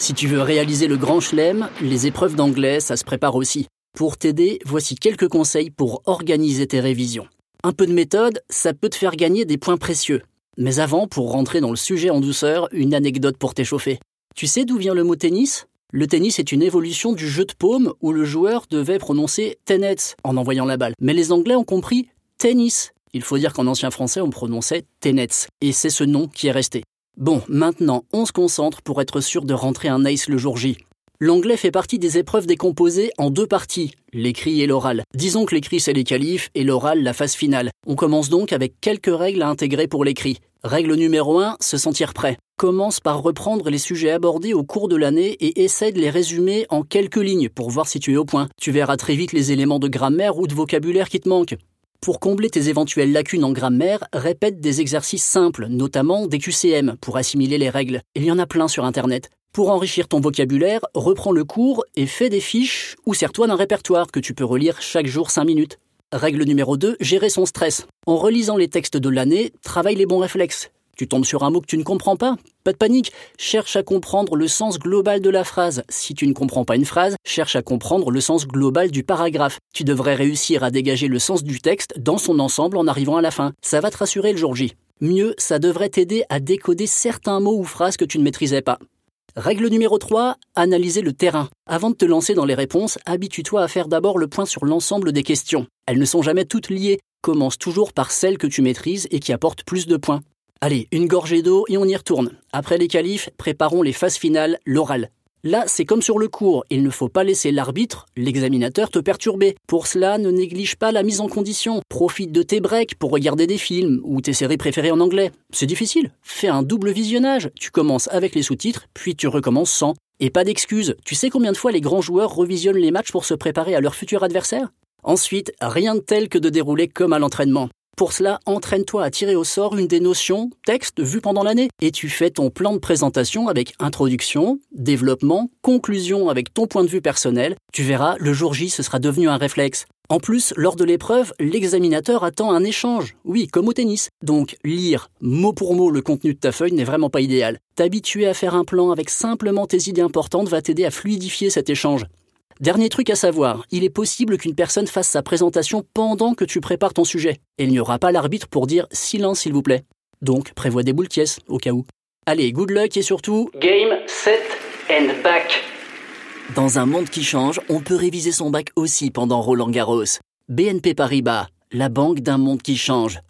Si tu veux réaliser le grand chelem, les épreuves d'anglais, ça se prépare aussi. Pour t'aider, voici quelques conseils pour organiser tes révisions. Un peu de méthode, ça peut te faire gagner des points précieux. Mais avant, pour rentrer dans le sujet en douceur, une anecdote pour t'échauffer. Tu sais d'où vient le mot tennis? Le tennis est une évolution du jeu de paume où le joueur devait prononcer tenets en envoyant la balle. Mais les Anglais ont compris tennis. Il faut dire qu'en ancien français, on prononçait tenets. Et c'est ce nom qui est resté. Bon, maintenant, on se concentre pour être sûr de rentrer un ace le jour J. L'anglais fait partie des épreuves décomposées en deux parties, l'écrit et l'oral. Disons que l'écrit c'est les qualifs et l'oral la phase finale. On commence donc avec quelques règles à intégrer pour l'écrit. Règle numéro 1, se sentir prêt. Commence par reprendre les sujets abordés au cours de l'année et essaie de les résumer en quelques lignes pour voir si tu es au point. Tu verras très vite les éléments de grammaire ou de vocabulaire qui te manquent. Pour combler tes éventuelles lacunes en grammaire, répète des exercices simples, notamment des QCM, pour assimiler les règles. Il y en a plein sur Internet. Pour enrichir ton vocabulaire, reprends le cours et fais des fiches ou sers-toi d'un répertoire que tu peux relire chaque jour 5 minutes. Règle numéro 2, gérer son stress. En relisant les textes de l'année, travaille les bons réflexes. Tu tombes sur un mot que tu ne comprends pas? Pas de panique, cherche à comprendre le sens global de la phrase. Si tu ne comprends pas une phrase, cherche à comprendre le sens global du paragraphe. Tu devrais réussir à dégager le sens du texte dans son ensemble en arrivant à la fin. Ça va te rassurer le jour J. Mieux, ça devrait t'aider à décoder certains mots ou phrases que tu ne maîtrisais pas. Règle numéro 3, analyser le terrain. Avant de te lancer dans les réponses, habitue-toi à faire d'abord le point sur l'ensemble des questions. Elles ne sont jamais toutes liées. Commence toujours par celles que tu maîtrises et qui apportent plus de points. Allez, une gorgée d'eau et on y retourne. Après les qualifs, préparons les phases finales, l'oral. Là, c'est comme sur le cours, il ne faut pas laisser l'arbitre, l'examinateur, te perturber. Pour cela, ne néglige pas la mise en condition. Profite de tes breaks pour regarder des films ou tes séries préférées en anglais. C'est difficile. Fais un double visionnage. Tu commences avec les sous-titres, puis tu recommences sans. Et pas d'excuses. Tu sais combien de fois les grands joueurs revisionnent les matchs pour se préparer à leur futur adversaire? Ensuite, rien de tel que de dérouler comme à l'entraînement. Pour cela, entraîne-toi à tirer au sort une des notions, texte, vues pendant l'année. Et tu fais ton plan de présentation avec introduction, développement, conclusion avec ton point de vue personnel. Tu verras, le jour J, ce sera devenu un réflexe. En plus, lors de l'épreuve, l'examinateur attend un échange. Oui, comme au tennis. Donc, lire mot pour mot le contenu de ta feuille n'est vraiment pas idéal. T'habituer à faire un plan avec simplement tes idées importantes va t'aider à fluidifier cet échange. Dernier truc à savoir, il est possible qu'une personne fasse sa présentation pendant que tu prépares ton sujet. Et il n'y aura pas l'arbitre pour dire silence s'il vous plaît. Donc prévois des boules au cas où. Allez, good luck et surtout... Game, set and back. Dans un monde qui change, on peut réviser son bac aussi pendant Roland Garros. BNP Paribas, la banque d'un monde qui change.